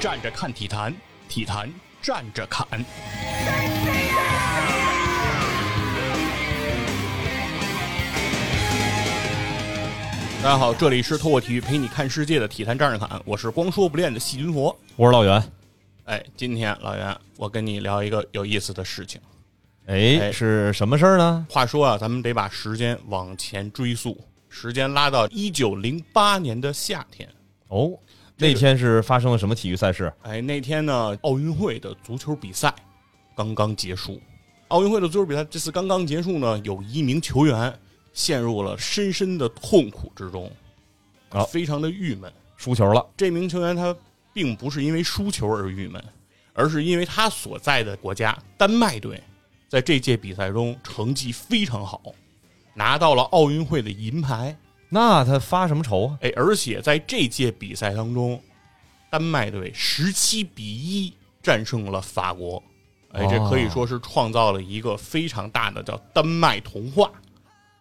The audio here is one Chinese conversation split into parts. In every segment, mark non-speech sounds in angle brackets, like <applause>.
站着看体坛，体坛站着侃。大家好，这里是透过体育陪你看世界的体坛站着侃，我是光说不练的细菌佛。我是老袁。哎，今天老袁，我跟你聊一个有意思的事情。哎，哎是什么事儿呢？话说啊，咱们得把时间往前追溯，时间拉到一九零八年的夏天。哦，这个那天是发生了什么体育赛事？哎，那天呢，奥运会的足球比赛刚刚结束。奥运会的足球比赛这次刚刚结束呢，有一名球员陷入了深深的痛苦之中，啊非常的郁闷。输球了。这名球员他并不是因为输球而郁闷，而是因为他所在的国家丹麦队在这届比赛中成绩非常好，拿到了奥运会的银牌。那他发什么愁啊？哎，而且在这届比赛当中，丹麦队十七比一战胜了法国，哎，这可以说是创造了一个非常大的叫丹麦童话，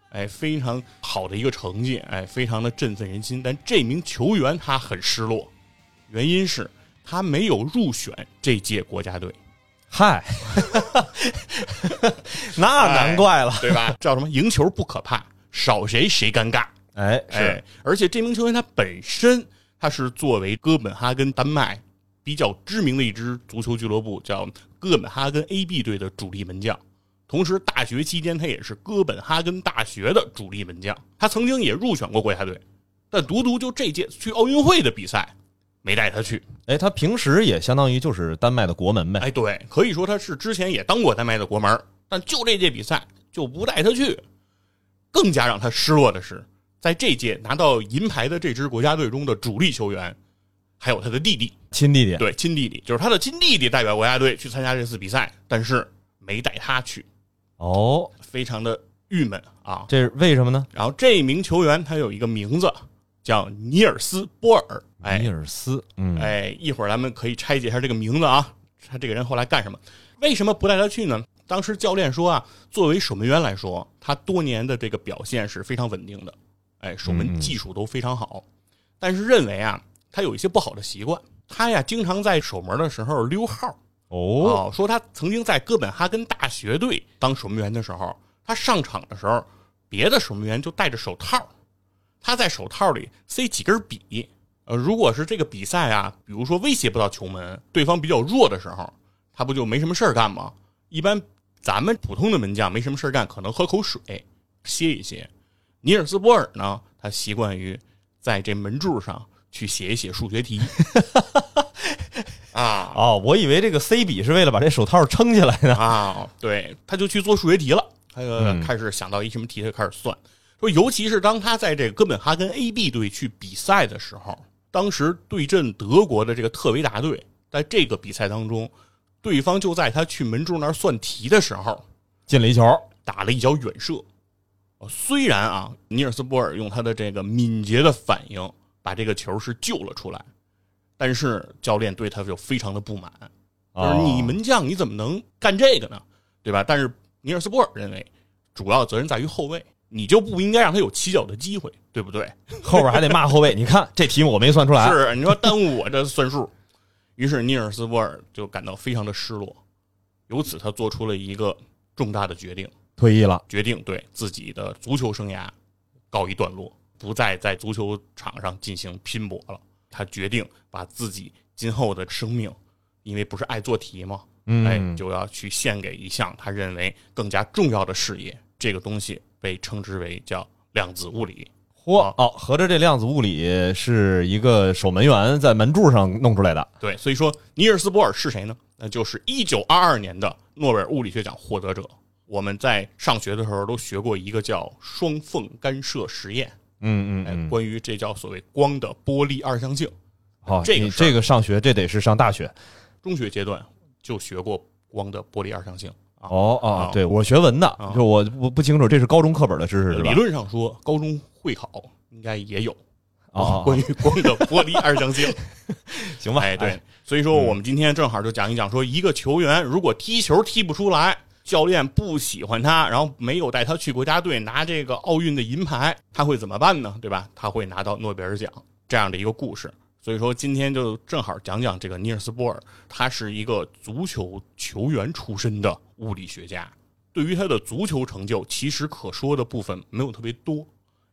哎，非常好的一个成绩，哎，非常的振奋人心。但这名球员他很失落，原因是他没有入选这届国家队，嗨，<laughs> 那难怪了。对吧？叫什么？赢球不可怕，少谁谁尴尬。哎，哎是，而且这名球员他本身他是作为哥本哈根丹麦比较知名的一支足球俱乐部，叫哥本哈根 AB 队的主力门将。同时，大学期间他也是哥本哈根大学的主力门将。他曾经也入选过国家队，但独独就这届去奥运会的比赛没带他去。哎，他平时也相当于就是丹麦的国门呗。哎，对，可以说他是之前也当过丹麦的国门，但就这届比赛就不带他去。更加让他失落的是，在这届拿到银牌的这支国家队中的主力球员，还有他的弟弟，亲弟弟。对，亲弟弟，就是他的亲弟弟代表国家队去参加这次比赛，但是没带他去，哦，非常的郁闷啊。这是为什么呢？然后这名球员他有一个名字叫尼尔斯·波尔，哎尼尔斯。嗯，哎，一会儿咱们可以拆解一下这个名字啊，他这个人后来干什么？为什么不带他去呢？当时教练说啊，作为守门员来说，他多年的这个表现是非常稳定的，哎，守门技术都非常好，但是认为啊，他有一些不好的习惯，他呀经常在守门的时候溜号。哦，哦，说他曾经在哥本哈根大学队当守门员的时候，他上场的时候，别的守门员就戴着手套，他在手套里塞几根笔。呃，如果是这个比赛啊，比如说威胁不到球门，对方比较弱的时候，他不就没什么事儿干吗？一般咱们普通的门将没什么事儿干，可能喝口水歇一歇。尼尔斯波尔呢，他习惯于在这门柱上去写一写数学题。<laughs> 啊，哦，我以为这个 C 笔是为了把这手套撑起来呢。啊，对，他就去做数学题了。他就嗯开始想到一什么题，他就开始算。说，尤其是当他在这个哥本哈根 AB 队去比赛的时候，当时对阵德国的这个特维达队，在这个比赛当中，对方就在他去门柱那儿算题的时候，进了一球。打了一脚远射。哦虽然啊，尼尔斯波尔用他的这个敏捷的反应把这个球是救了出来，但是教练对他就非常的不满。就是哦你门将你怎么能干这个呢？对吧？但是尼尔斯波尔认为，主要责任在于后卫，你就不应该让他有起脚的机会，对不对？<laughs> 后边还得骂后卫。你看这题目我没算出来。是你说耽误我这算数。于是尼尔斯波尔就感到非常的失落，由此他做出了一个重大的决定，退役了。决定对自己的足球生涯告一段落，不再在足球场上进行拼搏了。他决定把自己今后的生命，因为不是爱做题吗？哎，嗯，就要去献给一项他认为更加重要的事业。这个东西被称之为叫量子物理。嚯哦，合着这量子物理是一个守门员在门柱上弄出来的。对，所以说尼尔斯波尔是谁呢？那就是一九二二年的诺贝尔物理学奖获得者。我们在上学的时候都学过一个叫双缝干涉实验，哎，嗯嗯嗯。关于这叫所谓光的波粒二象性。好，这个这个上学这得是上大学。中学阶段就学过光的波粒二象性啊。哦哦啊，对我学文的啊，就我不不清楚，这是高中课本的知识是吧理？论上说，高中会考应该也有啊，关于光的波粒二象性。<laughs> 行吧？哎，对，所以说我们今天正好就讲一讲，说一个球员如果踢球踢不出来，教练不喜欢他，然后没有带他去国家队拿这个奥运的银牌，他会怎么办呢？对吧？他会拿到诺贝尔奖这样的一个故事。所以说今天就正好讲讲这个尼尔斯波尔，他是一个足球球员出身的物理学家。对于他的足球成就，其实可说的部分没有特别多，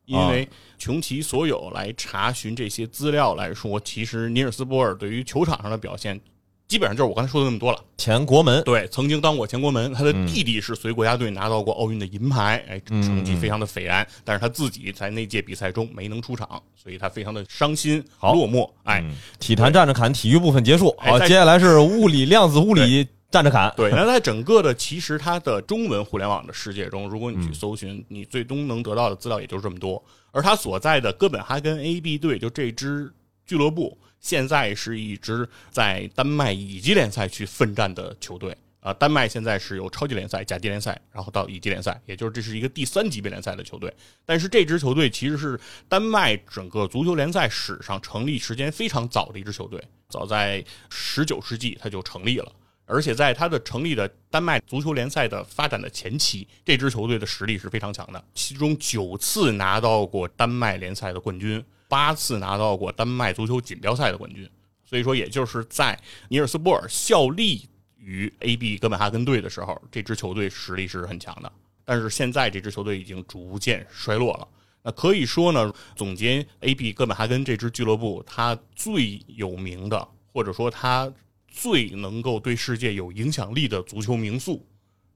因为穷其所有来查询这些资料来说，其实尼尔斯波尔对于球场上的表现。基本上就是我刚才说的那么多了。前国门对，曾经当过前国门，他的弟弟是随国家队拿到过奥运的银牌，哎，成绩非常的斐然。但是他自己在那届比赛中没能出场，所以他非常的伤心落寞。哎，体坛站着侃，体育部分结束。好，接下来是物理量子物理站着砍。对，那在整个的其实他的中文互联网的世界中，如果你去搜寻，你最终能得到的资料也就是这么多。而他所在的哥本哈根 AB 队，就这支俱乐部。现在是一支在丹麦乙级联赛去奋战的球队啊！丹麦现在是有超级联赛、甲级联赛，然后到乙级联赛，也就是这是一个第三级别联赛的球队。但是这支球队其实是丹麦整个足球联赛史上成立时间非常早的一支球队，早在十九世纪它就成立了，而且在它的成立的丹麦足球联赛的发展的前期，这支球队的实力是非常强的，其中九次拿到过丹麦联赛的冠军。八次拿到过丹麦足球锦标赛的冠军，所以说，也就是在尼尔斯波尔效力于 AB 哥本哈根队的时候，这支球队实力是很强的。但是现在这支球队已经逐渐衰落了。那可以说呢，总结 AB 哥本哈根这支俱乐部，它最有名的，或者说它最能够对世界有影响力的足球名宿，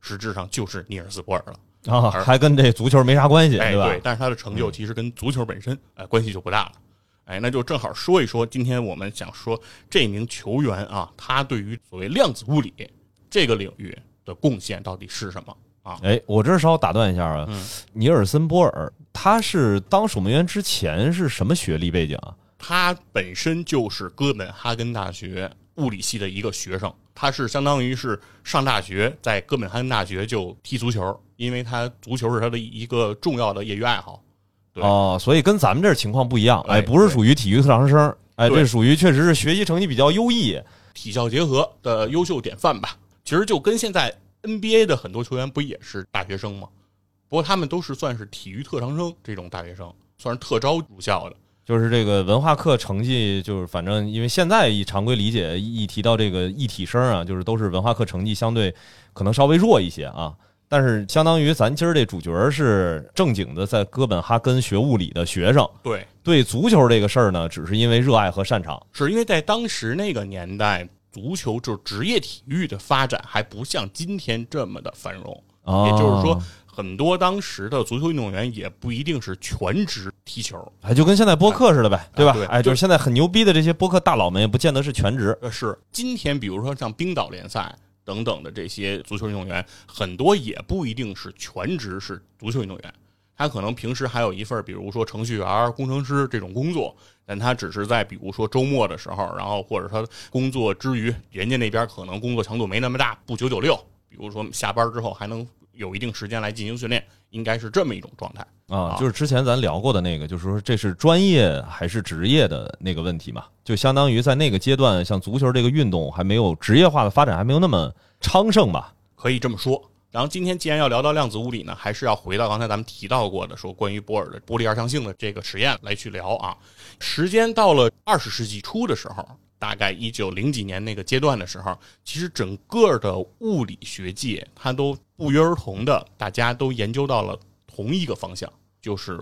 实质上就是尼尔斯波尔了。啊，还跟这足球没啥关系，对吧？对，但是他的成就其实跟足球本身，哎，关系就不大了。哎，那就正好说一说，今天我们想说这名球员啊，他对于所谓量子物理这个领域的贡献到底是什么啊？哎，我这稍打断一下啊，尼尔森波尔，他是当守门员之前是什么学历背景啊？他本身就是哥本哈根大学物理系的一个学生，他是相当于是上大学在哥本哈根大学就踢足球。因为他足球是他的一个重要的业余爱好，哦，所以跟咱们这情况不一样，哎，不是属于体育特长生，哎，这属于确实是学习成绩比较优异，体校结合的优秀典范吧。其实就跟现在 NBA 的很多球员不也是大学生吗？不过他们都是算是体育特长生这种大学生，算是特招入校的。就是这个文化课成绩，就是反正因为现在以常规理解，一提到这个艺体生啊，就是都是文化课成绩相对可能稍微弱一些啊。但是，相当于咱今儿这主角是正经的在哥本哈根学物理的学生。对对，足球这个事儿呢，只是因为热爱和擅长。是因为在当时那个年代，足球就是职业体育的发展还不像今天这么的繁荣。也就是说，很多当时的足球运动员也不一定是全职踢球。哎，就跟现在播客似的呗，对吧？哎，就是现在很牛逼的这些播客大佬们，也不见得是全职。呃，是今天，比如说像冰岛联赛。等等的这些足球运动员，很多也不一定是全职是足球运动员，他可能平时还有一份，比如说程序员、工程师这种工作，但他只是在比如说周末的时候，然后或者他工作之余，人家那边可能工作强度没那么大，不九九六，比如说下班之后还能有一定时间来进行训练，应该是这么一种状态啊。就是之前咱聊过的那个，就是说这是专业还是职业的那个问题嘛？就相当于在那个阶段，像足球这个运动还没有职业化的发展，还没有那么。昌盛吧，可以这么说。然后今天既然要聊到量子物理呢，还是要回到刚才咱们提到过的，说关于波尔的波粒二象性的这个实验来去聊啊。时间到了二十世纪初的时候，大概一九零几年那个阶段的时候，其实整个的物理学界它都不约而同的，大家都研究到了同一个方向，就是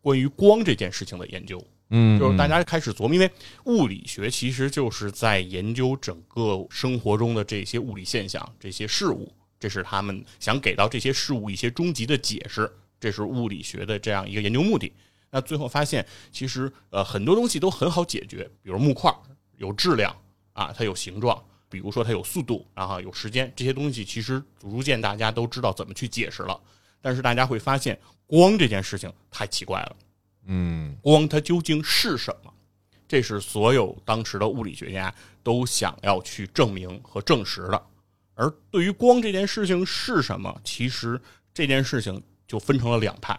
关于光这件事情的研究。嗯，就是大家开始琢磨，因为物理学其实就是在研究整个生活中的这些物理现象、这些事物，这是他们想给到这些事物一些终极的解释，这是物理学的这样一个研究目的。那最后发现，其实呃很多东西都很好解决，比如木块有质量啊，它有形状；比如说它有速度，然后有时间，这些东西其实逐渐大家都知道怎么去解释了。但是大家会发现，光这件事情太奇怪了。嗯，光它究竟是什么？这是所有当时的物理学家都想要去证明和证实的。而对于光这件事情是什么，其实这件事情就分成了两派，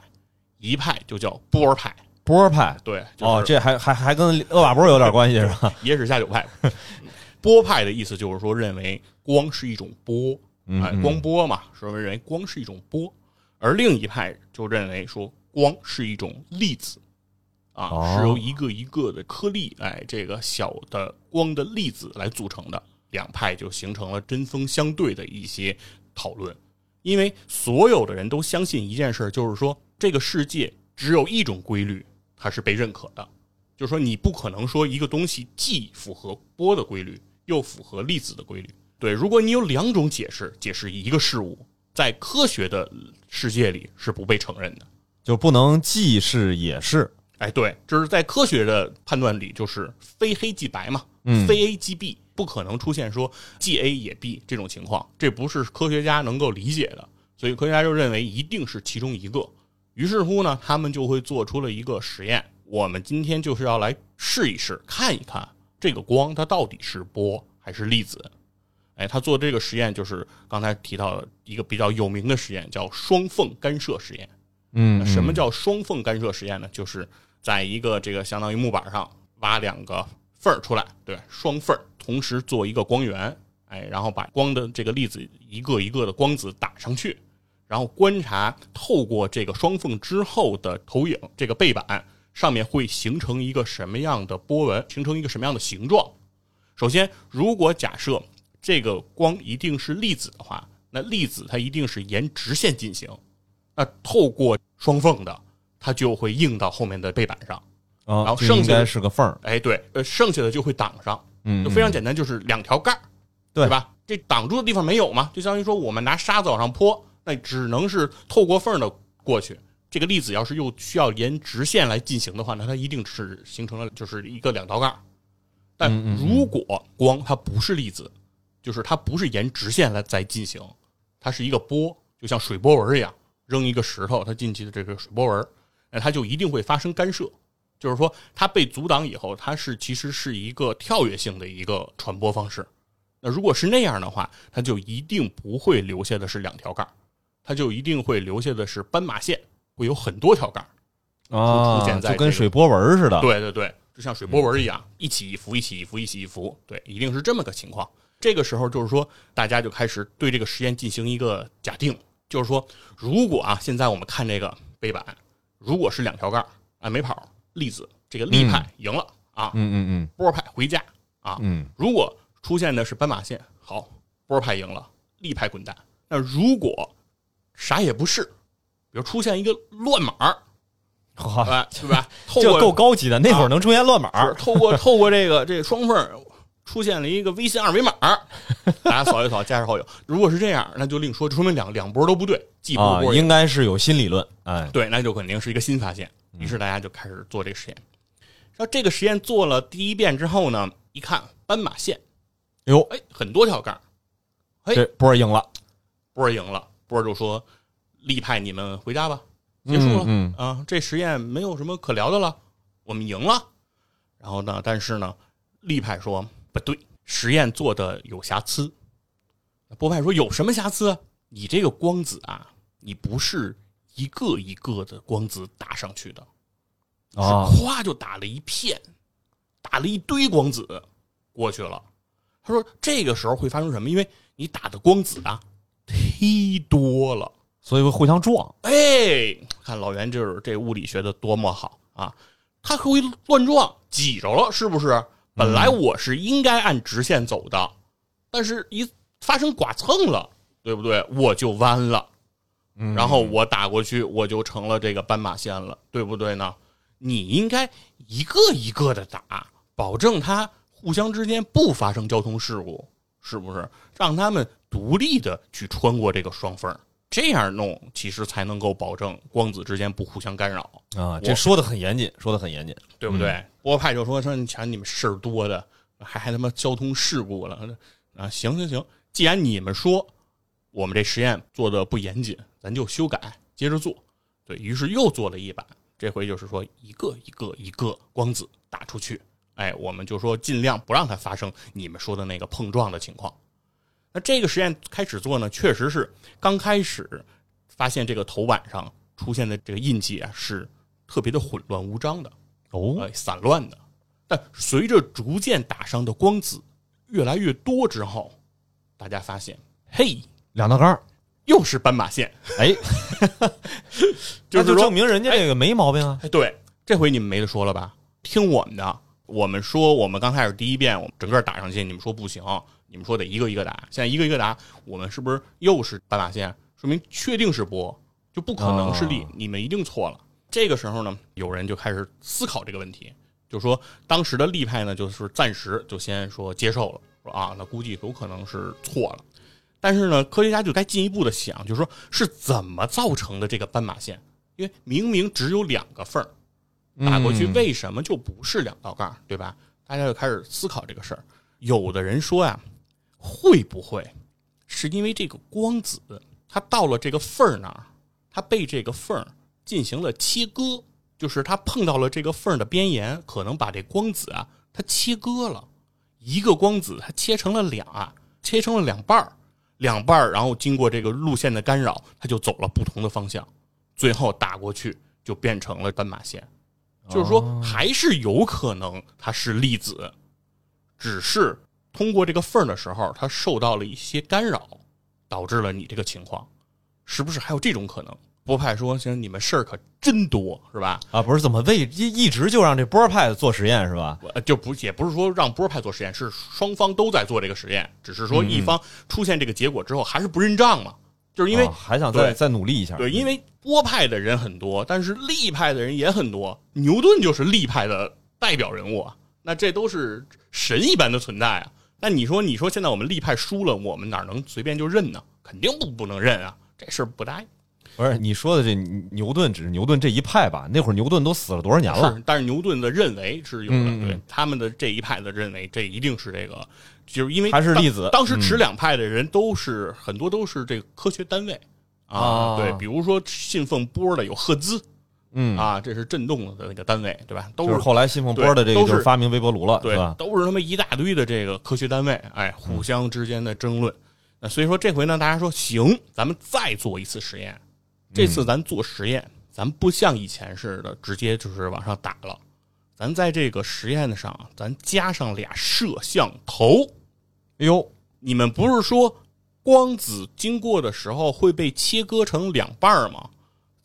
一派就叫波派，波派对，哦，这还还还跟厄瓦波有点关系是吧？野史下酒派，波派的意思就是说认为光是一种波，哎，光波嘛，说认为光是一种波。而另一派就认为说。光是一种粒子，啊，哦是由一个一个的颗粒，哎，这个小的光的粒子来组成的。两派就形成了针锋相对的一些讨论，因为所有的人都相信一件事儿，就是说这个世界只有一种规律，它是被认可的，就是说你不可能说一个东西既符合波的规律，又符合粒子的规律。对，如果你有两种解释解释一个事物，在科学的世界里是不被承认的。就不能既是也是。哎，对，这是在科学的判断里，就是非黑即白嘛，嗯非 A 即 B，不可能出现说既 A 也 B 这种情况，这不是科学家能够理解的，所以科学家就认为一定是其中一个。于是乎呢，他们就会做出了一个实验，我们今天就是要来试一试，看一看这个光它到底是波还是粒子。哎，他做这个实验就是刚才提到的一个比较有名的实验，叫双缝干涉实验。嗯，什么叫双缝干涉实验呢？就是在一个这个相当于木板上挖两个缝儿出来，对，双缝儿同时做一个光源，哎，然后把光的这个粒子一个一个的光子打上去，然后观察透过这个双缝之后的投影，这个背板上面会形成一个什么样的波纹，形成一个什么样的形状。首先，如果假设这个光一定是粒子的话，那粒子它一定是沿直线进行。那透过双缝的，它就会映到后面的背板上。啊，然后剩下的是个缝儿。哎，对，呃，剩下的就会挡上，嗯，就非常简单，就是两条杠儿，对吧？这挡住的地方没有嘛？就相当于说我们拿沙子往上泼，那只能是透过缝儿的过去。这个粒子要是又需要沿直线来进行的话，那它一定是形成了就是一个两道杠。但如果光它不是粒子，就是它不是沿直线来在进行，它是一个波，就像水波纹一样，扔一个石头，它进去的这个水波纹，那它就一定会发生干涉。就是说，它被阻挡以后，它是其实是一个跳跃性的一个传播方式。那如果是那样的话，它就一定不会留下的是两条杠，它就一定会留下的是斑马线，会有很多条杠儿。啊，出现在这个就跟水波纹似的。对对对，就像水波纹一样，一起一伏，一起一伏，一起一伏，对，一定是这么个情况。这个时候就是说，大家就开始对这个实验进行一个假定，就是说，如果啊，现在我们看这个背板，如果是两条杠儿啊，没跑，粒子这个力派赢了、啊，嗯嗯波派回家啊。嗯如果出现的是斑马线，好，波派赢了，力派滚蛋。那如果啥也不是，比如出现一个乱码对 <laughs> 吧？<laughs> 透这过够高级的。那会儿能出现乱码透过透过这个这个双缝出现了一个微信二维码，<laughs> 大家扫一扫，加上好友。如果是这样，那就另说，说明两两波都不对，既不应该是有新理论。哎，对，那就肯定是一个新发现。于是大家就开始做这个实验。然后这个实验做了第一遍之后呢，一看斑马线，哟，哎，很多条杠，哎这波儿赢了，波儿赢了，波儿就说：“力派你们回家吧，结束了。嗯啊，这实验没有什么可聊的了，我们赢了。然后呢，但是呢，力派说不对，实验做的有瑕疵。波派说有什么瑕疵？你这个光子啊，你不是一个一个的光子打上去的，啊，是咵就打了一片，打了一堆光子过去了。他说这个时候会发生什么？因为你打的光子啊忒多了。所以会互相撞。哎，看老袁就是这物理学的多么好啊！它会乱撞，挤着了，是不是？本来我是应该按直线走的，但是一发生剐蹭了，对不对？我就弯了，嗯然后我打过去，我就成了这个斑马线了，对不对呢？你应该一个一个的打，保证它互相之间不发生交通事故，是不是？让他们独立的去穿过这个双缝儿，这样弄其实才能够保证光子之间不互相干扰，啊，这说的很严谨，说的很严谨。对不对？波派就说说你瞧你们事儿多的，还还他妈交通事故了啊！行行行，既然你们说我们这实验做的不严谨，咱就修改，接着做。对于是又做了一版，这回就是说一个一个一个光子打出去，哎，我们就说尽量不让它发生你们说的那个碰撞的情况。那这个实验开始做呢，确实是刚开始发现这个头板上出现的这个印记啊，是特别的混乱无章的。哦，呃，散乱的。但随着逐渐打上的光子越来越多之后，大家发现，嘿，两道杠儿，又是斑马线，哎，<laughs> 就是说那就证明人家这个没毛病啊。哎，对，这回你们没得说了吧？听我们的，我们说我们刚开始第一遍我们整个打上去，你们说不行，你们说得一个一个打。现在一个一个打，我们是不是又是斑马线？说明确定是波，就不可能是力，你们一定错了。这个时候呢，有人就开始思考这个问题，就说当时的力派呢，就是暂时就先说接受了，说啊，那估计有可能是错了。但是呢，科学家就该进一步的想，就是说是怎么造成的这个斑马线？因为明明只有两个缝儿，打过去为什么就不是两道杠，对吧？大家就开始思考这个事儿。有的人说呀，会不会是因为这个光子它到了这个缝儿那儿，它被这个缝儿进行了切割，就是它碰到了这个缝儿的边沿，可能把这光子啊它切割了，一个光子它切成了两啊，切成了两半儿，两半儿，然后经过这个路线的干扰，它就走了不同的方向，最后打过去就变成了斑马线。就是说，还是有可能它是粒子，只是通过这个缝儿的时候，它受到了一些干扰，导致了你这个情况，是不是还有这种可能？波派说：“行，你们事儿可真多，是吧？啊，不是怎么为一一直就让这波派做实验是吧？呃，就不也不是说让波派做实验，是双方都在做这个实验，只是说一方出现这个结果之后还是不认账嘛，就是因为啊还想再再努力一下。对，因为波派的人很多，但是力派的人也很多。牛顿就是力派的代表人物啊，那这都是神一般的存在啊。那你说，你说现在我们立派输了，我们哪能随便就认呢？肯定不不能认啊，这事儿不答应。不是你说的这牛顿只是牛顿这一派吧？那会儿牛顿都死了多少年了？是，但是牛顿的认为是有的，对他们的这一派的认为，这一定是这个，就是因为还是当粒子当时持嗯两派的人都是、很多都是这个科学单位啊，啊对，比如说信奉波的有赫兹嗯，啊，这是振动的那个单位，对吧？都就是后来信奉波的这个都就是是发明微波炉了，对吧？都是他妈一大堆的这个科学单位，哎，互相之间的争论。那所以说这回呢，大家说行，咱们再做一次实验。这次咱做实验，咱不像以前似的直接就是往上打了，咱在这个实验上，咱加上俩摄像头。哎呦，你们不是说光子经过的时候会被切割成两半儿吗？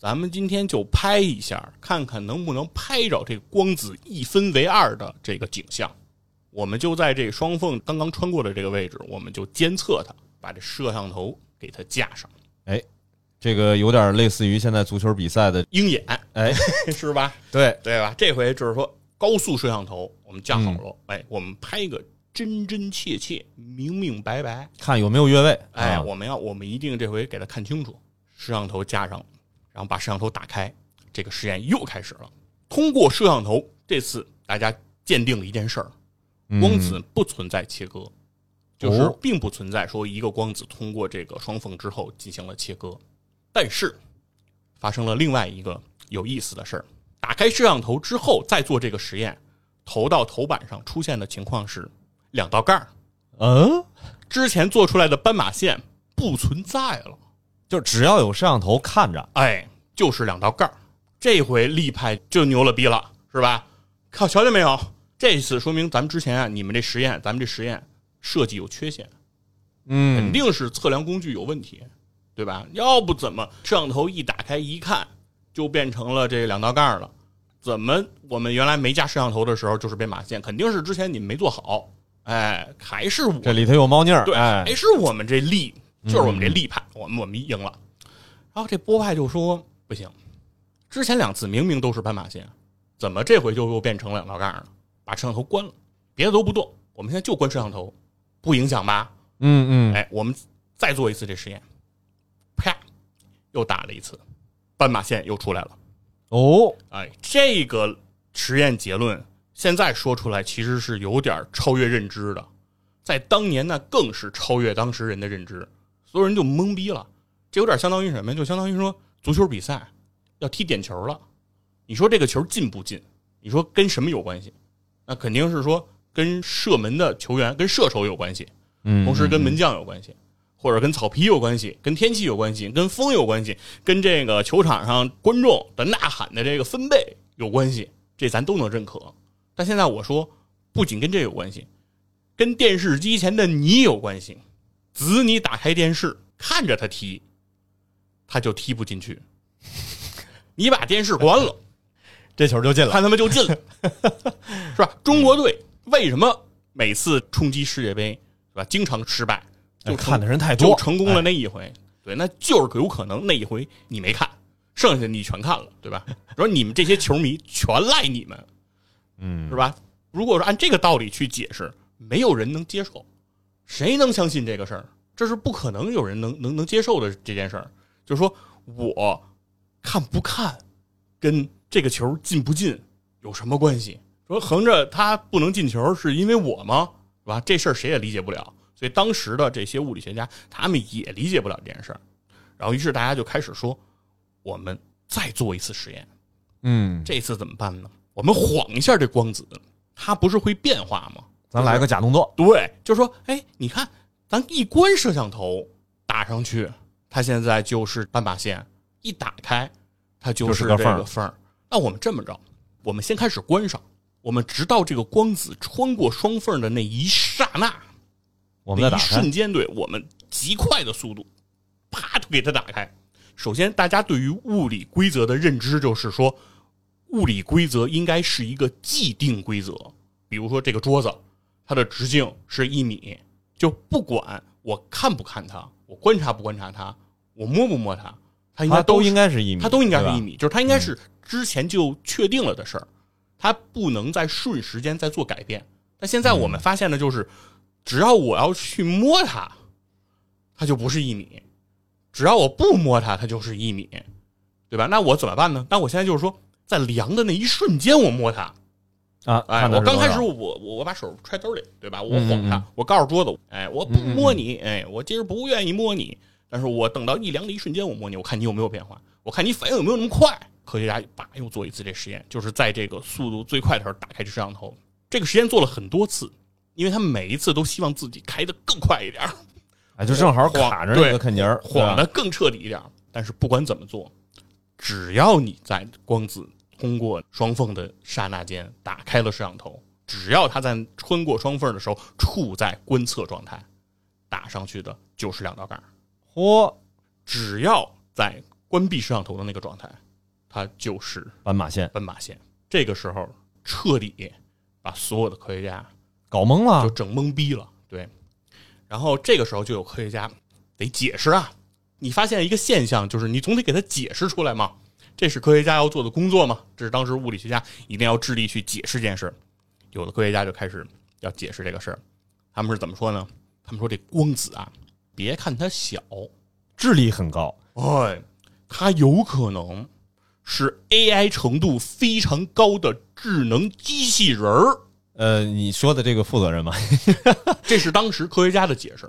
咱们今天就拍一下，看看能不能拍着这光子一分为二的这个景象。我们就在这双缝刚刚穿过的这个位置，我们就监测它，把这摄像头给它架上，哎，这个有点类似于现在足球比赛的，鹰眼哎，<laughs> 是吧？对，对吧？这回就是说高速摄像头我们架好了，哎，我们拍一个真真切切、明明白白。看有没有越位。哎，啊我们要我们一定这回给他看清楚，摄像头架上，然后把摄像头打开，这个实验又开始了。通过摄像头，这次大家鉴定了一件事儿：光子不存在切割，就是哦并不存在说一个光子通过这个双缝之后进行了切割。但是发生了另外一个有意思的事儿：打开摄像头之后再做这个实验，投到头板上出现的情况是两道杠儿。嗯，之前做出来的斑马线不存在了，就只要有摄像头看着，哎，就是两道杠。这回力派就牛了逼了，是吧？靠，瞧见没有？这次说明咱们之前啊，你们这实验，咱们这实验设计有缺陷，嗯，肯定是测量工具有问题，对吧？要不怎么摄像头一打开一看，就变成了这两道杠了？怎么我们原来没加摄像头的时候就是编码线？肯定是之前你们没做好，哎，还是我这里头有猫腻儿，对，哎还，是我们这力，就是我们这力派，我们我们赢了。然后这波派就说不行，之前两次明明都是斑马线，怎么这回就又变成两道杠了？把摄像头关了，别的都不动，我们现在就关摄像头，不影响吧？嗯嗯，哎，我们再做一次这实验，啪，又打了一次，斑马线又出来了。哦，哎，这个实验结论现在说出来，其实是有点超越认知的，在当年那，更是超越当时人的认知，所有人就懵逼了。这有点相当于什么呀？就相当于说足球比赛要踢点球了，你说这个球进不进？你说跟什么有关系？那肯定是说跟射门的球员、跟射手有关系，嗯，同时跟门将有关系，或者跟草皮有关系，跟天气有关系，跟风有关系，跟这个球场上观众的呐喊的这个分贝有关系，这咱都能认可。但现在我说，不仅跟这有关系，跟电视机前的你有关系。子你打开电视看着他踢，他就踢不进去。你把电视关了，<laughs> 这球就进了。看他们就进了，<laughs> 是吧？中国队为什么每次冲击世界杯，是吧？经常失败，就哎看的人太多，就成功了哎那一回，对，那就是有可能那一回你没看，剩下你全看了，对吧？说你们这些球迷全赖你们，嗯是吧？如果说按这个道理去解释，没有人能接受，谁能相信这个事儿？这是不可能有人能能能接受的这件事儿。就是说我看不看，跟这个球进不进有什么关系？说横着他不能进球是因为我吗？是吧？这事儿谁也理解不了。所以当时的这些物理学家他们也理解不了这件事儿。然后于是大家就开始说，我们再做一次实验。嗯，这次怎么办呢？我们晃一下这光子，它不是会变化吗？咱来个假动作，对，就说，哎，你看，咱一关摄像头打上去，它现在就是斑马线，一打开，它就就是个缝儿这个缝儿。那我们这么着，我们先开始关上，我们直到这个光子穿过双缝的那一刹那，我们再打开瞬。间，对我们极快的速度，啪就给它打开。首先，大家对于物理规则的认知就是说，物理规则应该是一个既定规则。比如说这个桌子，它的直径是一米，就不管我看不看它，我观察不观察它，我摸不摸它，它应该它都应该是一米，它都应该是一。米，就是它应该是之前就确定了的事儿，它不能再顺时间再做改变。但现在我们发现的就是，只要我要去摸它，它就不是一米；只要我不摸它，它就是一米，对吧？那我怎么办呢？那我现在就是说，在量的那一瞬间，我摸它，啊，我刚开始我我我把手揣兜里，对吧？我嗯晃它，嗯我告诉桌子，哎，我不摸你，哎，我今儿不愿意摸你，但是我等到一量的一瞬间，我摸你，我看你有没有变化，我看你反应有没有那么快。科学家叭又做一次这实验，就是在这个速度最快的时候打开这摄像头。这个实验做了很多次，因为他们每一次都希望自己开的更快一点儿，<laughs> 哎，就正好 <laughs> 卡着那对个肯尼儿，晃的更彻底一点儿。但是不管怎么做，只要你在光子通过双缝的刹那间打开了摄像头，只要它在穿过双缝的时候处在观测状态，打上去的就是两道杠；嚯，只要在关闭摄像头的那个状态，它就是斑马线。斑马线。这个时候彻底把所有的科学家搞懵了。就，整懵逼了。对，然后这个时候就有科学家得解释啊，你发现一个现象，就是你总得给它解释出来嘛，这是科学家要做的工作吗，这是当时物理学家一定要致力去解释这件事。有的科学家就开始要解释这个事儿，他们是怎么说呢？他们说这光子啊，别看它小，智力很高，哎，它有可能是 AI 程度非常高的智能机器人儿。呃，你说的这个负责任吗，<laughs> 这是当时科学家的解释，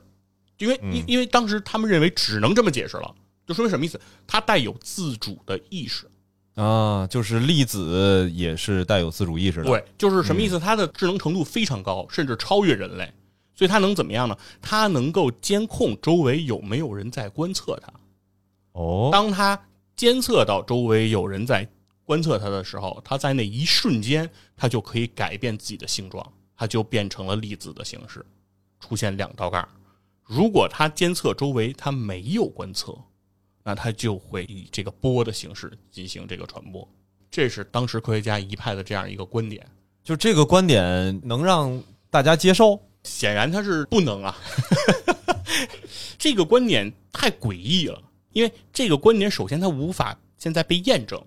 因为嗯因因为当时他们认为只能这么解释了，就说明什么意思？它带有自主的意识，啊，就是粒子也是带有自主意识的，对，就是什么意思？它的智能程度非常高，甚至超越人类，所以它能怎么样呢？它能够监控周围有没有人在观测它。哦，当它监测到周围有人在观测它的时候，它在那一瞬间，它就可以改变自己的性状，它就变成了粒子的形式，出现两道杠。如果它监测周围它没有观测，那它就会以这个波的形式进行这个传播。这是当时科学家一派的这样一个观点。就这个观点能让大家接受，显然它是不能啊，<laughs> 这个观点太诡异了。因为这个观点首先它无法现在被验证，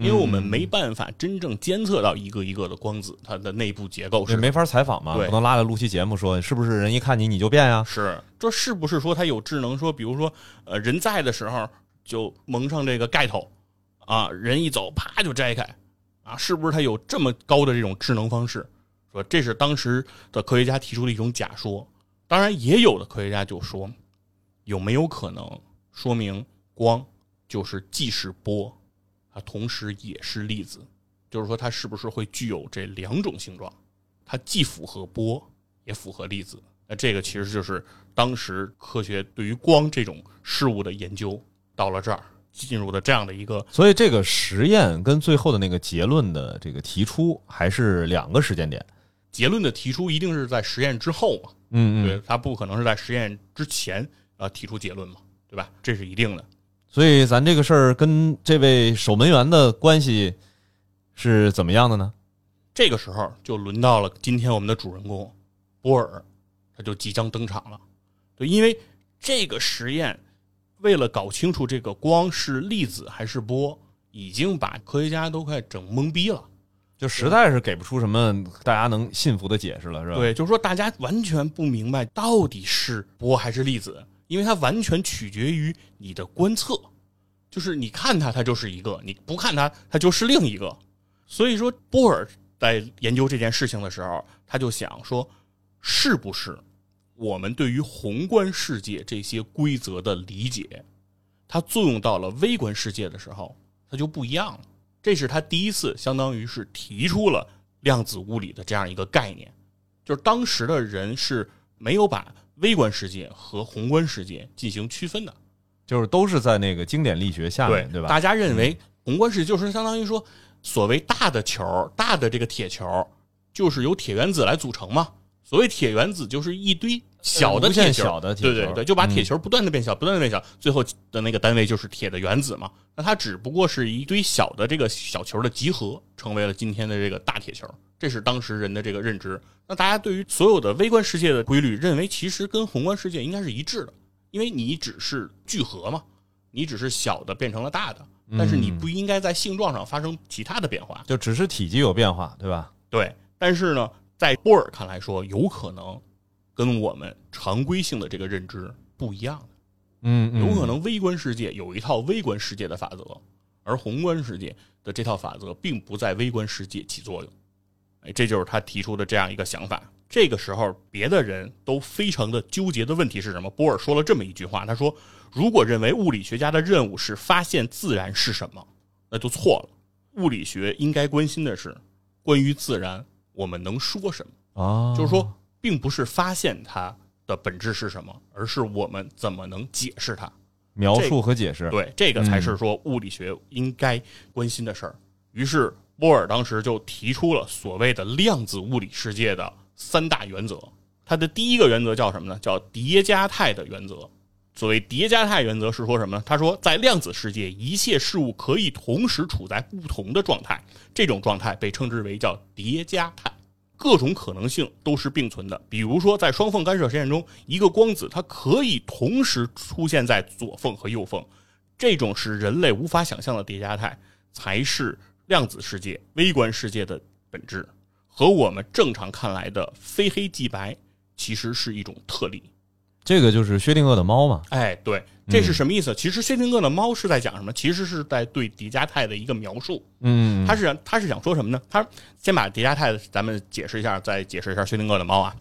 因为我们没办法真正监测到一个一个的光子它的内部结构是没法采访嘛，不能拉来录期节目说是不是人一看你你就变呀？是这是不是说它有智能？说比如说呃人在的时候就蒙上这个盖头啊，人一走啪就摘开啊，是不是它有这么高的这种智能方式？说这是当时的科学家提出的一种假说。当然，也有的科学家就说，有没有可能说明光就是既是波，它同时也是粒子？就是说，它是不是会具有这两种形状？它既符合波，也符合粒子。那这个其实就是当时科学对于光这种事物的研究到了这儿，进入的这样的一个所以这个实验跟最后的那个结论的这个提出还是两个时间点。结论的提出，一定是在实验之后嘛？嗯对，它不可能是在实验之前呃提出结论嘛，对吧？这是一定的。所以咱这个事儿跟这位守门员的关系是怎么样的呢？这个时候就轮到了今天我们的主人公波尔，他就即将登场了。对，因为这个实验为了搞清楚这个光是粒子还是波，已经把科学家都快整懵逼了。就实在是给不出什么大家能信服的解释了，是吧？对，就是说大家完全不明白到底是波还是粒子，因为它完全取决于你的观测，就是你看它，它就是一个；你不看它，它就是另一个。所以说，波尔在研究这件事情的时候，他就想说，是不是我们对于宏观世界这些规则的理解，它作用到了微观世界的时候，它就不一样了。这是他第一次，相当于是提出了量子物理的这样一个概念，就是当时的人是没有把微观世界和宏观世界进行区分的，就是都是在那个经典力学下面，对吧？大家认为宏观世界就是相当于说，所谓大的球，大的这个铁球，就是由铁原子来组成嘛。所谓铁原子就是一堆。小的铁球，对对对，就把铁球不断的变小，不断的变小，最后的那个单位就是铁的原子嘛。那它只不过是一堆小的这个小球的集合，成为了今天的这个大铁球。这是当时人的这个认知。那大家对于所有的微观世界的规律，认为其实跟宏观世界应该是一致的，因为你只是聚合嘛，你只是小的变成了大的，但是你不应该在性状上发生其他的变化，就只是体积有变化，对吧？对。但是呢，在波尔看来说，有可能。跟我们常规性的这个认知不一样的，嗯，有可能微观世界有一套微观世界的法则，而宏观世界的这套法则并不在微观世界起作用。哎，这就是他提出的这样一个想法。这个时候，别的人都非常的纠结的问题是什么？波尔说了这么一句话，他说：“如果认为物理学家的任务是发现自然是什么，那就错了。物理学应该关心的是关于自然我们能说什么啊，就是说。”并不是发现它的本质是什么，而是我们怎么能解释它、描述和解释。对，这个才是说物理学应该关心的事儿。于是波尔当时就提出了所谓的量子物理世界的三大原则。它的第一个原则叫什么呢？叫叠加态的原则。所谓叠加态原则是说什么呢？他说，在量子世界，一切事物可以同时处在不同的状态，这种状态被称之为叫叠加态。各种可能性都是并存的，比如说在双缝干涉实验中，一个光子它可以同时出现在左缝和右缝，这种是人类无法想象的叠加态，才是量子世界微观世界的本质，和我们正常看来的非黑即白其实是一种特例。这个就是薛定谔的猫嘛？哎，对，这是什么意思？其实薛定谔的猫是在讲什么？其实是在对叠加态的一个描述。嗯，他是他是想说什么呢？他先把叠加态咱们解释一下，再解释一下薛定谔的猫啊。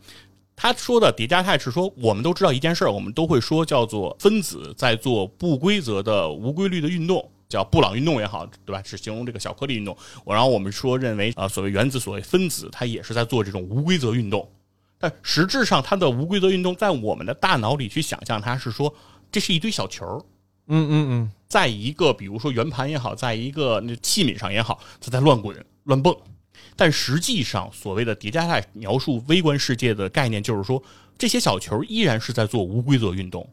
他说的叠加态是说，我们都知道一件事儿，我们都会说叫做分子在做不规则的无规律的运动，叫布朗运动也好，对吧？是形容这个小颗粒运动。我然后我们说认为啊，所谓原子，所谓分子，它也是在做这种无规则运动。但实质上，它的无规则运动在我们的大脑里去想象，它是说这是一堆小球嗯嗯嗯，在一个比如说圆盘也好，在一个那器皿上也好，它在乱滚乱蹦。但实际上，所谓的叠加态描述微观世界的概念，就是说这些小球依然是在做无规则运动。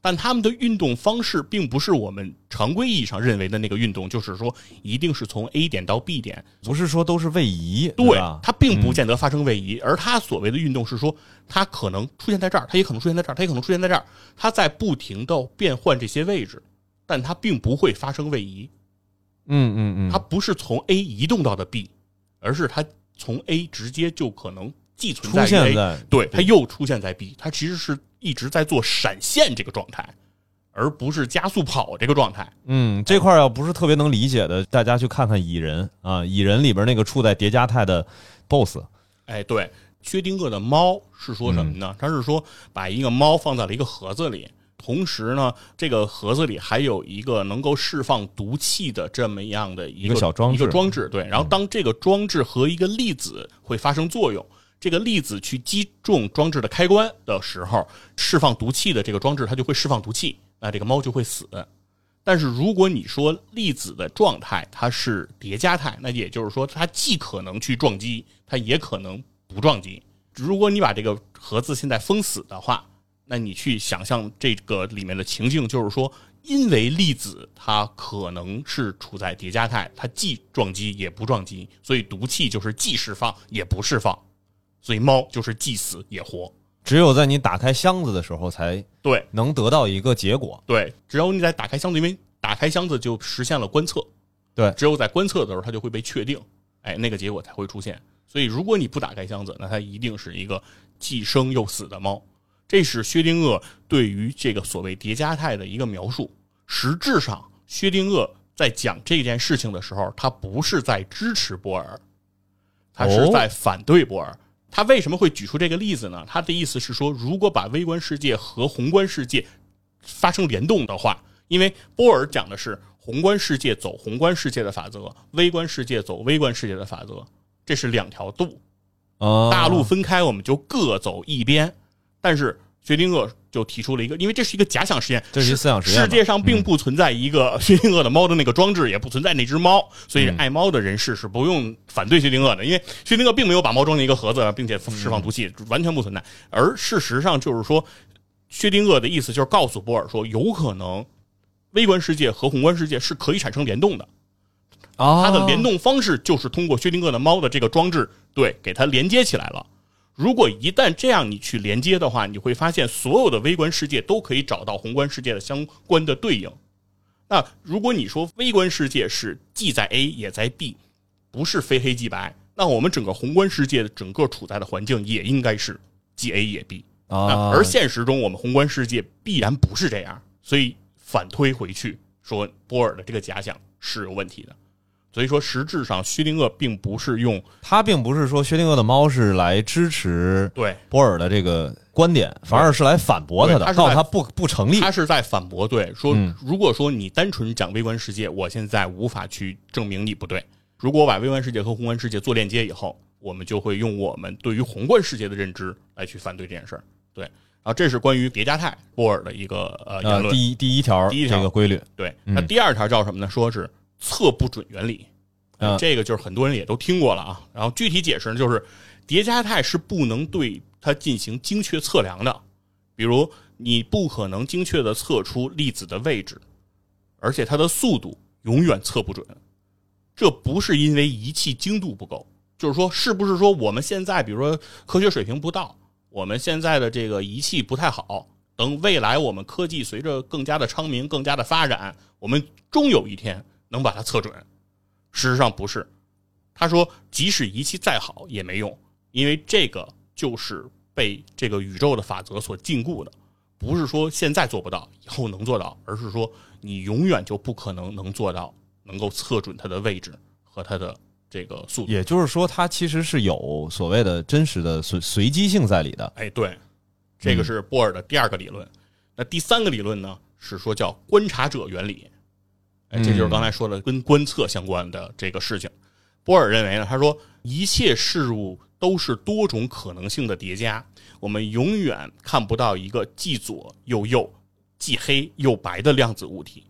但他们的运动方式并不是我们常规意义上认为的那个运动，就是说一定是从 A 点到 B 点，不是说都是位移，对它并不见得发生位移。而它所谓的运动是说，它可能出现在这儿，它也可能出现在这儿，它也可能出现在这儿，它在不停的变换这些位置，但它并不会发生位移。嗯嗯嗯，它不是从 A 移动到的 B，而是它从 A 直接就可能既存在 A，对，它又出现在 B，它其实是。一直在做闪现这个状态，而不是加速跑这个状态。嗯，这块要不是特别能理解的，大家去看看蚁人啊，蚁人里边那个处在叠加态的 BOSS。哎，对，薛定谔的猫是说什么呢？他是说把一个猫放在了一个盒子里，同时呢，这个盒子里还有一个能够释放毒气的这么样的一个小装置，一个装置。对，然后当这个装置和一个粒子会发生作用。这个粒子去击中装置的开关的时候，释放毒气的这个装置它就会释放毒气，那这个猫就会死。但是如果你说粒子的状态它是叠加态，那也就是说它既可能去撞击，它也可能不撞击。如果你把这个盒子现在封死的话，那你去想象这个里面的情境，就是说因为粒子它可能是处在叠加态，它既撞击也不撞击，所以毒气就是既释放也不释放，所以猫就是既死也活。只有在你打开箱子的时候，才对能得到一个结果。对，只要你在打开箱子，因为打开箱子就实现了观测，对只有在观测的时候，它就会被确定，哎，那个结果才会出现。所以，如果你不打开箱子，那它一定是一个既生又死的猫。这是薛定谔对于这个所谓叠加态的一个描述。实质上，薛定谔在讲这件事情的时候，他不是在支持波尔，他是在反对波尔。他为什么会举出这个例子呢？他的意思是说，如果把微观世界和宏观世界发生联动的话，因为波尔讲的是宏观世界走宏观世界的法则，微观世界走微观世界的法则，这是两条路。啊，大陆分开，我们就各走一边。但是薛定谔就提出了一个，因为这是一个假想实验，这是一思想实验世界上并不存在一个薛定谔的猫的那个装置，也不存在那只猫，所以嗯爱猫的人士是不用反对薛定谔的，因为薛定谔并没有把猫装进一个盒子，并且释放毒气，完全不存在。而事实上就是说，薛定谔的意思就是告诉波尔说，有可能微观世界和宏观世界是可以产生联动的。啊，它的联动方式就是通过薛定谔的猫的这个装置，对，给它连接起来了。如果一旦这样你去连接的话，你会发现所有的微观世界都可以找到宏观世界的相关的对应。那如果你说微观世界是既在 A 也在 B，不是非黑即白，那我们整个宏观世界的整个处在的环境也应该是既 A 也 B。啊，而现实中，我们宏观世界必然不是这样，所以反推回去说波尔的这个假想是有问题的。所以说，实质上薛定谔并不是用他并不是说薛定谔的猫是来支持对，波尔的这个观点，反而是来反驳他的，他告诉他不不成立。他是在反驳对说嗯，如果说你单纯讲微观世界，我现在无法去证明你不对。如果我把微观世界和宏观世界做链接以后，我们就会用我们对于宏观世界的认知来去反对这件事儿。对，然后这是关于叠加态波尔的一个呃言呃，论。第一第一条第一条这个规律，对，嗯那第二条叫什么呢？说是测不准原理，嗯这个就是很多人也都听过了啊。然后具体解释呢，就是叠加态是不能对它进行精确测量的，比如你不可能精确的测出粒子的位置，而且它的速度永远测不准。这不是因为仪器精度不够，就是说，是不是说我们现在比如说科学水平不到，我们现在的这个仪器不太好，等未来我们科技随着更加的昌明、更加的发展，我们终有一天能把它测准。事实上不是，他说即使仪器再好也没用，因为这个就是被这个宇宙的法则所禁锢的，不是说现在做不到，以后能做到，而是说你永远就不可能能做到，能够测准它的位置和它的这个速度。也就是说，它其实是有所谓的真实的随随机性在里的。哎，对，这个是波尔的第二个理论。那第三个理论呢，是说叫观察者原理。哎，这就是刚才说的跟观测相关的这个事情。波尔认为呢，他说一切事物都是多种可能性的叠加，我们永远看不到一个既左又右、既黑又白的量子物体。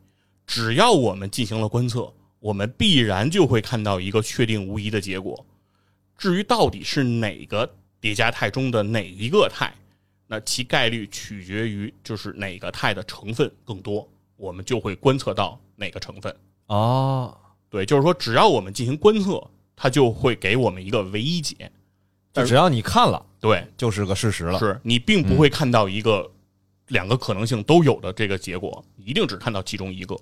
只要我们进行了观测，我们必然就会看到一个确定无疑的结果。至于到底是哪个叠加态中的哪一个态，那其概率取决于就是哪个态的成分更多，我们就会观测到哪个成分。啊，对，就是说，只要我们进行观测，它就会给我们一个唯一解。就只要你看了，对，就是个事实了。是你并不会看到一个两个可能性都有的这个结果，一定只看到其中一个。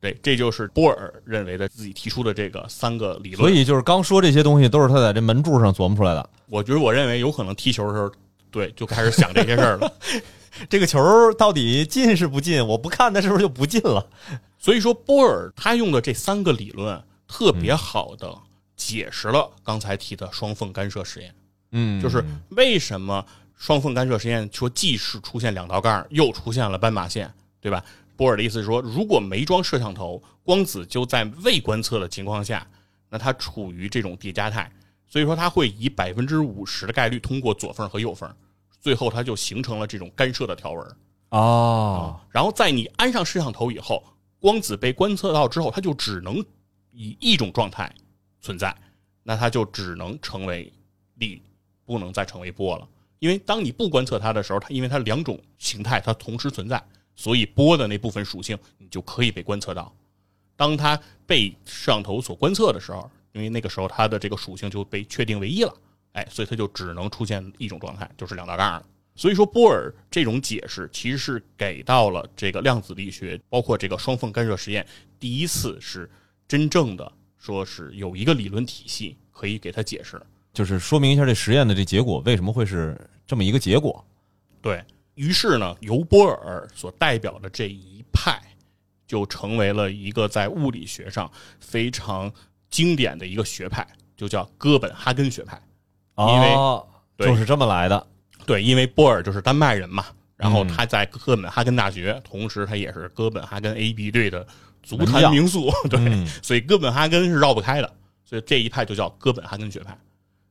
对，这就是波尔认为的自己提出的这个三个理论。所以就是刚说这些东西都是他在这门柱上琢磨出来的。我觉得，我认为有可能踢球的时候，对，就开始想这些事儿了。<laughs> 这个球到底进是不进？我不看，它是不是就不进了？所以说，波尔他用的这三个理论特别好的解释了刚才提的双缝干涉实验。嗯就是为什么双缝干涉实验说既是出现两道杠，又出现了斑马线，对吧？波尔的意思是说，如果没装摄像头，光子就在未观测的情况下，那它处于这种叠加态，所以说它会以百分之五十的概率通过左缝和右缝，最后它就形成了这种干涉的条纹。哦，然后在你安上摄像头以后，光子被观测到之后，它就只能以一种状态存在，那它就只能成为粒，不能再成为波了。因为当你不观测它的时候，它因为它两种形态它同时存在，所以波的那部分属性你就可以被观测到。当它被摄像头所观测的时候，因为那个时候它的这个属性就被确定为一了，哎，所以它就只能出现一种状态，就是两道杠了。所以说，波尔这种解释其实是给到了这个量子力学，包括这个双缝干涉实验，第一次是真正的说是有一个理论体系可以给它解释。就是说明一下这实验的这结果为什么会是这么一个结果。对于是呢，由波尔所代表的这一派，就成为了一个在物理学上非常经典的一个学派，就叫哥本哈根学派。因为就是这么来的。对，因为波尔就是丹麦人嘛，然后他在哥本哈根大学，同时他也是哥本哈根 AB 队的足坛名宿，对，嗯所以哥本哈根是绕不开的，所以这一派就叫哥本哈根学派。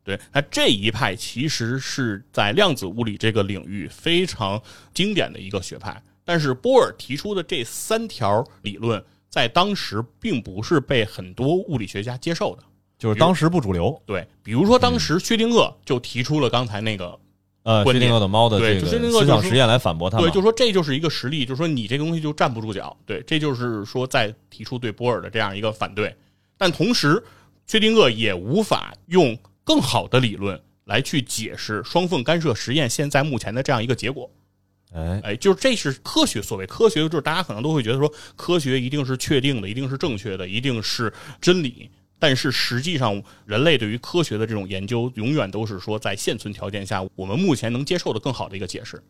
对，那这一派其实是在量子物理这个领域非常经典的一个学派，但是波尔提出的这三条理论，在当时并不是被很多物理学家接受的。就是当时不主流。对，比如说当时薛定谔就提出了刚才那个呃，薛定谔的猫的这个思想实验来反驳他嘛。对，就说这就是一个实例，就说你这个东西就站不住脚。对，这就是说在提出对波尔的这样一个反对，但同时薛定谔也无法用更好的理论来去解释双缝干涉实验现在目前的这样一个结果。哎，哎，就是这是科学，所谓科学，就是大家可能都会觉得说科学一定是确定的，一定是正确的，一定是真理。但是实际上，人类对于科学的这种研究，永远都是说在现存条件下，我们目前能接受的更好的一个解释。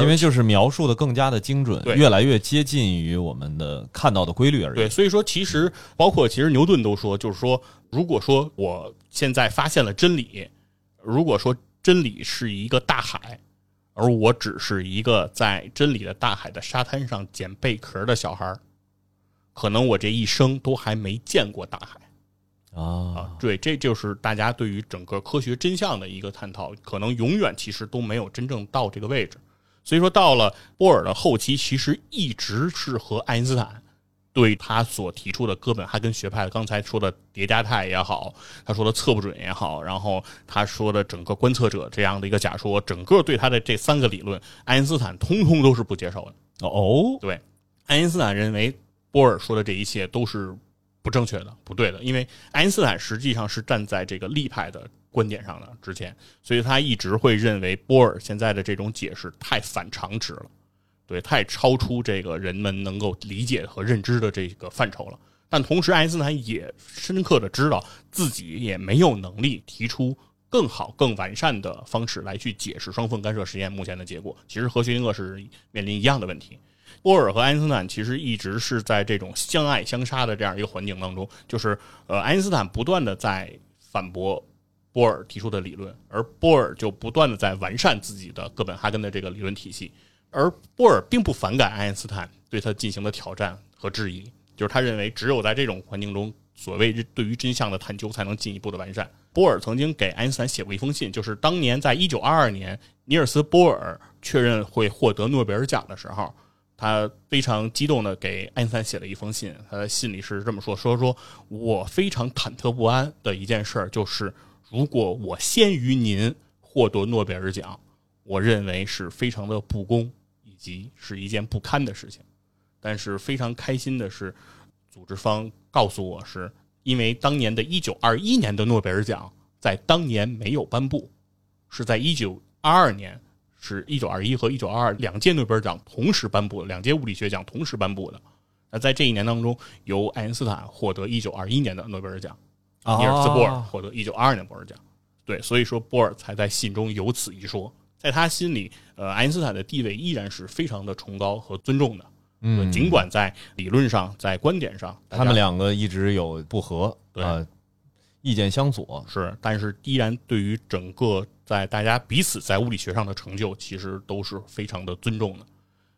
因为就是描述的更加的精准，越来越接近于我们的看到的规律而已。对，所以说其实包括其实牛顿都说，就是说，如果说我现在发现了真理，如果说真理是一个大海，而我只是一个在真理的大海的沙滩上捡贝壳的小孩儿，可能我这一生都还没见过大海。啊啊，，对，这就是大家对于整个科学真相的一个探讨，可能永远其实都没有真正到这个位置。所以说，到了波尔的后期，其实一直是和爱因斯坦对他所提出的哥本哈根学派，刚才说的叠加态也好，他说的测不准也好，然后他说的整个观测者这样的一个假说，整个对他的这三个理论，爱因斯坦通通都是不接受的。哦，对，爱因斯坦认为波尔说的这一切都是不正确的、不对的，因为爱因斯坦实际上是站在这个力派的观点上的之前，所以他一直会认为波尔现在的这种解释太反常识了，对，太超出这个人们能够理解和认知的这个范畴了。但同时，爱因斯坦也深刻的知道自己也没有能力提出更好、更完善的方式来去解释双缝干涉实验目前的结果。其实和薛定谔是面临一样的问题。波尔和爱因斯坦其实一直是在这种相爱相杀的这样一个环境当中，就是呃，爱因斯坦不断的在反驳波尔提出的理论，而波尔就不断的在完善自己的哥本哈根的这个理论体系，而波尔并不反感爱因斯坦对他进行的挑战和质疑，就是他认为只有在这种环境中，所谓对于真相的探究才能进一步的完善。波尔曾经给爱因斯坦写过一封信，就是当年在一九二二年尼尔斯·波尔确认会获得诺贝尔奖的时候，他非常激动的给爱因斯坦写了一封信。他的信里是这么说：说说我非常忐忑不安的一件事，就是如果我先于您获得诺贝尔奖，我认为是非常的不公，以及是一件不堪的事情。但是非常开心的是，组织方告诉我是因为当年的1921年的诺贝尔奖在当年没有颁布，是在1922年，是一九二一和一九二二两届诺贝尔奖同时颁布的，两届物理学奖同时颁布的。那在这一年当中，由爱因斯坦获得一九二一年的诺贝尔奖，尼尔斯·波尔获得一九二二年诺贝尔奖。对，所以说波尔才在信中有此一说。在他心里，呃，爱因斯坦的地位依然是非常的崇高和尊重的。嗯，尽管在理论上、在观点上，他们两个一直有不和，对啊，意见相左。是，但是依然对于整个在大家彼此在物理学上的成就，其实都是非常的尊重的。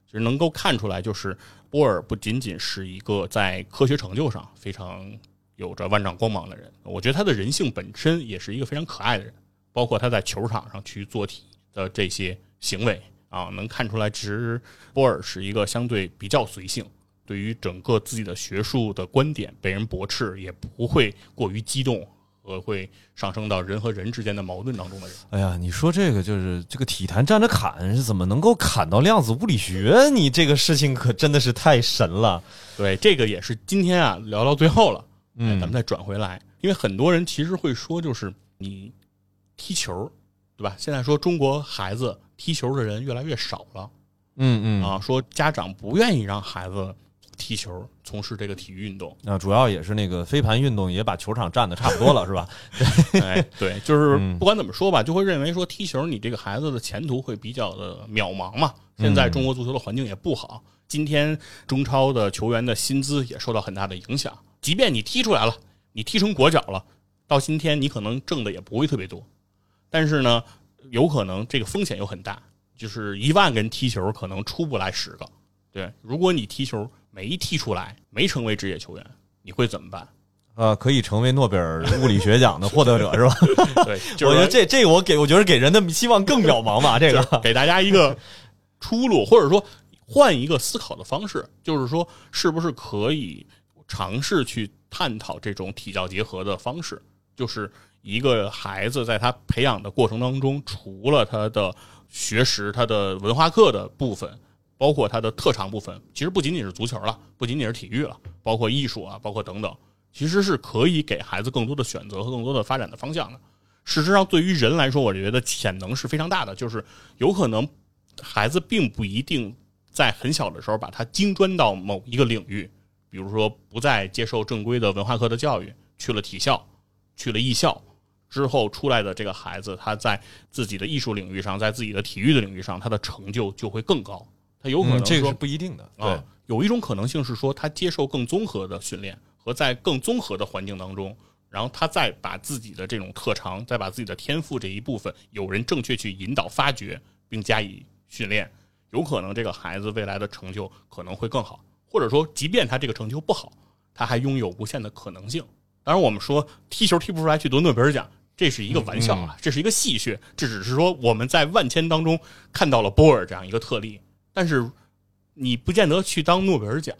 其实能够看出来，就是波尔不仅仅是一个在科学成就上非常有着万丈光芒的人，我觉得他的人性本身也是一个非常可爱的人，包括他在球场上去做题的这些行为啊，能看出来，其实波尔是一个相对比较随性。对于整个自己的学术的观点被人驳斥，也不会过于激动和会上升到人和人之间的矛盾当中的人。哎呀，你说这个就是这个体坛站着砍是怎么能够砍到量子物理学？你这个事情可真的是太神了。对，这个也是今天啊聊到最后了，哎嗯咱们再转回来，因为很多人其实会说，就是你踢球，对吧？现在说中国孩子踢球的人越来越少了嗯嗯啊，说家长不愿意让孩子踢球，从事这个体育运动。啊，主要也是那个飞盘运动也把球场占的差不多了，是吧？<laughs> 哎，对，就是嗯不管怎么说吧，就会认为说踢球你这个孩子的前途会比较的渺茫嘛。现在中国足球的环境也不好，今天中超的球员的薪资也受到很大的影响。即便你踢出来了，你踢成国脚了，到今天你可能挣的也不会特别多，但是呢，有可能这个风险又很大，就是一万个人踢球可能出不来十个。对，如果你踢球没踢出来，没成为职业球员，你会怎么办？呃，可以成为诺贝尔物理学奖的获得者，是吧？<laughs> 对，<laughs> 就是我觉得这这个我给我觉得给人的希望更渺茫吧。<laughs> 这个，给大家一个出路，或者说换一个思考的方式，就是说，是不是可以尝试去探讨这种体教结合的方式？就是一个孩子在他培养的过程当中，除了他的学识、他的文化课的部分，包括他的特长部分，其实不仅仅是足球了，不仅仅是体育了，包括艺术啊，包括等等，其实是可以给孩子更多的选择和更多的发展的方向的。事实上，对于人来说，我觉得潜能是非常大的，就是有可能孩子并不一定在很小的时候把他精专到某一个领域，比如说不再接受正规的文化课的教育，去了体校，去了艺校之后出来的这个孩子，他在自己的艺术领域上，在自己的体育的领域上，他的成就就会更高。他有可能这个是不一定的。对啊，，有一种可能性是说，他接受更综合的训练和在更综合的环境当中，然后他再把自己的这种特长，再把自己的天赋这一部分，有人正确去引导发掘，并加以训练，有可能这个孩子未来的成就可能会更好，或者说，即便他这个成就不好，他还拥有无限的可能性。当然，我们说踢球踢不出来去得诺贝尔奖，这是一个玩笑啊，这是一个戏谑，这只是说我们在万千当中看到了波尔这样一个特例，但是你不见得去当诺贝尔奖。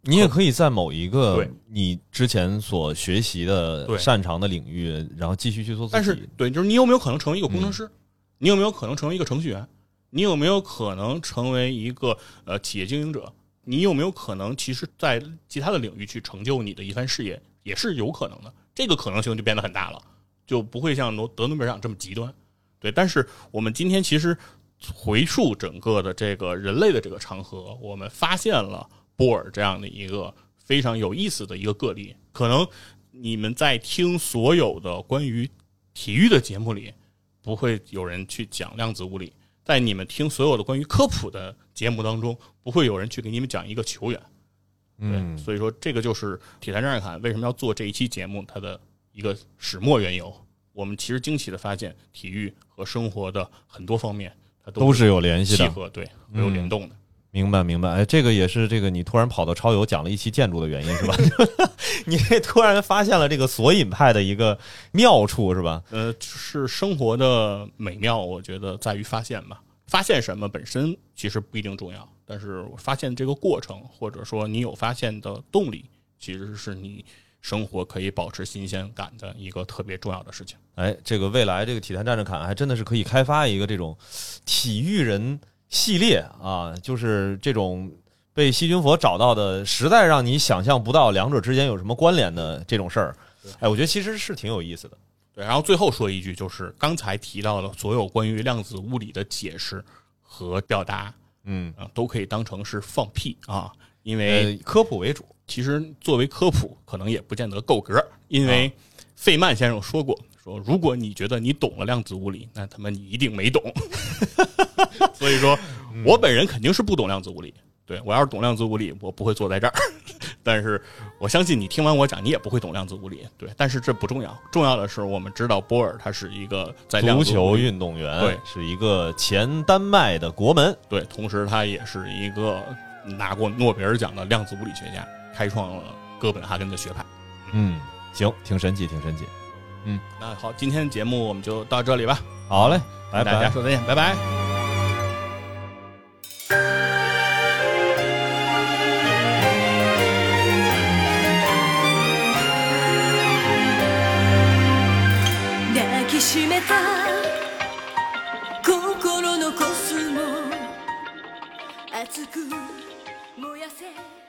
你也可以在某一个你之前所学习的擅长的领域，然后继续去做自己。但是，对，就是你有没有可能成为一个工程师？你有没有可能成为一个程序员？你有没有可能成为一个呃企业经营者？你有没有可能其实，在其他的领域去成就你的一番事业，也是有可能的。这个可能性就变得很大了，就不会像诺得诺贝尔奖这么极端。对，但是我们今天其实回溯整个的这个人类的这个长河，我们发现了波尔这样的一个非常有意思的一个个例。可能你们在听所有的关于体育的节目里，不会有人去讲量子物理；在你们听所有的关于科普的节目当中，不会有人去给你们讲一个球员。对，嗯，所以说这个就是铁三战士侃为什么要做这一期节目它的一个始末缘由。我们其实惊奇的发现，体育和生活的很多方面，它都是有联系的。契合，对，没有联动的。明白明白，哎，这个也是这个你突然跑到超游讲了一期建筑的原因是吧？<laughs> 你突然发现了这个索引派的一个妙处是吧？呃，是生活的美妙，我觉得在于发现吧。发现什么本身其实不一定重要，但是发现这个过程，或者说你有发现的动力，其实是你生活可以保持新鲜感的一个特别重要的事情。哎，这个未来这个体坛战士侃还真的是可以开发一个这种体育人系列啊，就是这种被细菌佛找到的，实在让你想象不到两者之间有什么关联的这种事儿。哎，我觉得其实是挺有意思的。对，然后最后说一句，就是刚才提到的所有关于量子物理的解释和表达，嗯，啊、都可以当成是放屁啊，因为呃，科普为主。其实作为科普，可能也不见得够格，因为费曼先生说过，说如果你觉得你懂了量子物理，那他妈你一定没懂。<laughs> 所以说，我本人肯定是不懂量子物理。对我要是懂量子物理，我不会坐在这儿。<laughs> 但是我相信你听完我讲，你也不会懂量子物理。对，但是这不重要，重要的是我们知道波尔他是一个在足球运动员对是一个前丹麦的国门。对，同时他也是一个拿过诺贝尔奖的量子物理学家，开创了哥本哈根的学派。嗯，行，挺神奇，挺神奇。那好，今天的节目我们就到这里吧，好嘞，拜跟大家拜。说再见，拜拜。 きしめた心のコスモ熱く 燃やせ。